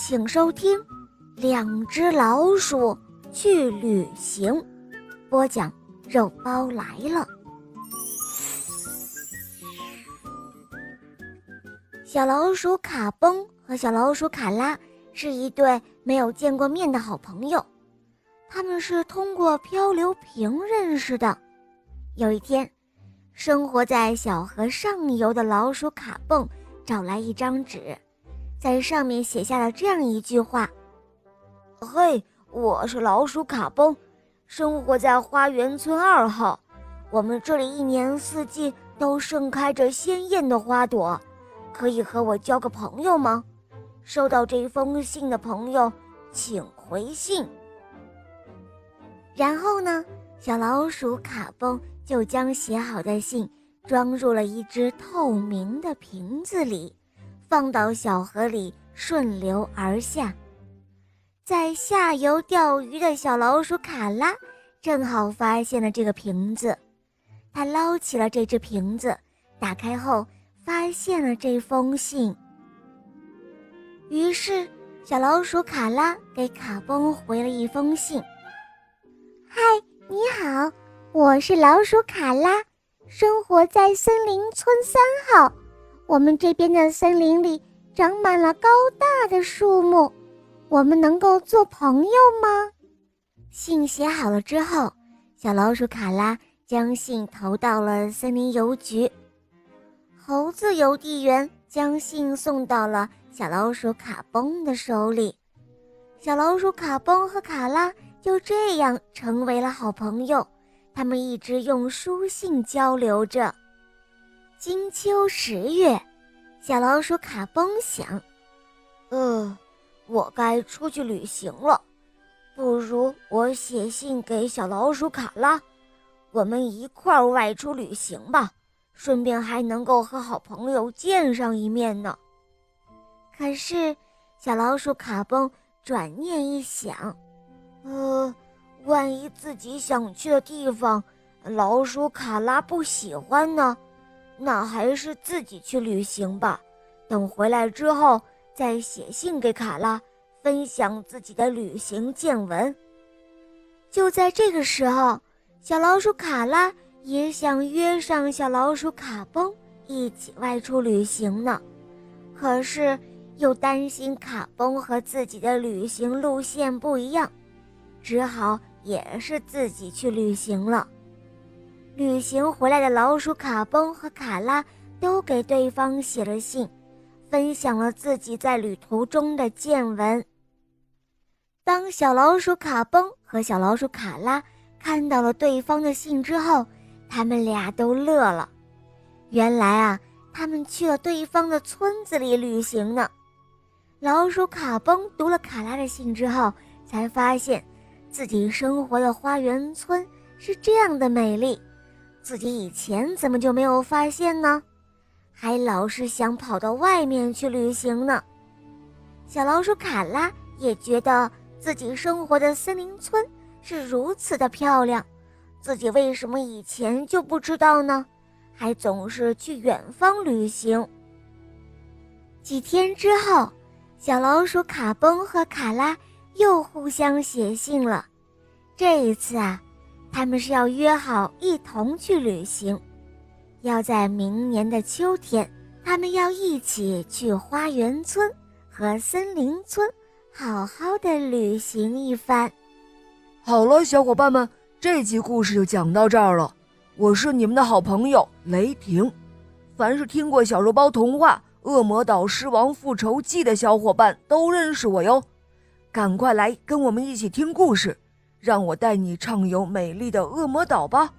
请收听《两只老鼠去旅行》，播讲肉包来了。小老鼠卡崩和小老鼠卡拉是一对没有见过面的好朋友，他们是通过漂流瓶认识的。有一天，生活在小河上游的老鼠卡蹦找来一张纸，在上面写下了这样一句话：“嘿，我是老鼠卡崩，生活在花园村二号。我们这里一年四季都盛开着鲜艳的花朵，可以和我交个朋友吗？收到这封信的朋友，请回信。”然后呢，小老鼠卡崩。就将写好的信装入了一只透明的瓶子里，放到小河里顺流而下。在下游钓鱼的小老鼠卡拉正好发现了这个瓶子，他捞起了这只瓶子，打开后发现了这封信。于是，小老鼠卡拉给卡崩回了一封信：“嗨，你好。”我是老鼠卡拉，生活在森林村三号。我们这边的森林里长满了高大的树木，我们能够做朋友吗？信写好了之后，小老鼠卡拉将信投到了森林邮局。猴子邮递员将信送到了小老鼠卡崩的手里。小老鼠卡崩和卡拉就这样成为了好朋友。他们一直用书信交流着。金秋十月，小老鼠卡崩想：“呃，我该出去旅行了，不如我写信给小老鼠卡拉，我们一块儿外出旅行吧，顺便还能够和好朋友见上一面呢。”可是，小老鼠卡崩转念一想，呃。万一自己想去的地方，老鼠卡拉不喜欢呢？那还是自己去旅行吧。等回来之后再写信给卡拉，分享自己的旅行见闻。就在这个时候，小老鼠卡拉也想约上小老鼠卡崩一起外出旅行呢，可是又担心卡崩和自己的旅行路线不一样，只好。也是自己去旅行了。旅行回来的老鼠卡崩和卡拉都给对方写了信，分享了自己在旅途中的见闻。当小老鼠卡崩和小老鼠卡拉看到了对方的信之后，他们俩都乐了。原来啊，他们去了对方的村子里旅行呢。老鼠卡崩读了卡拉的信之后，才发现。自己生活的花园村是这样的美丽，自己以前怎么就没有发现呢？还老是想跑到外面去旅行呢。小老鼠卡拉也觉得自己生活的森林村是如此的漂亮，自己为什么以前就不知道呢？还总是去远方旅行。几天之后，小老鼠卡崩和卡拉。又互相写信了，这一次啊，他们是要约好一同去旅行，要在明年的秋天，他们要一起去花园村和森林村，好好的旅行一番。好了，小伙伴们，这集故事就讲到这儿了。我是你们的好朋友雷霆，凡是听过小肉包童话《恶魔岛狮王复仇记》的小伙伴都认识我哟。赶快来跟我们一起听故事，让我带你畅游美丽的恶魔岛吧。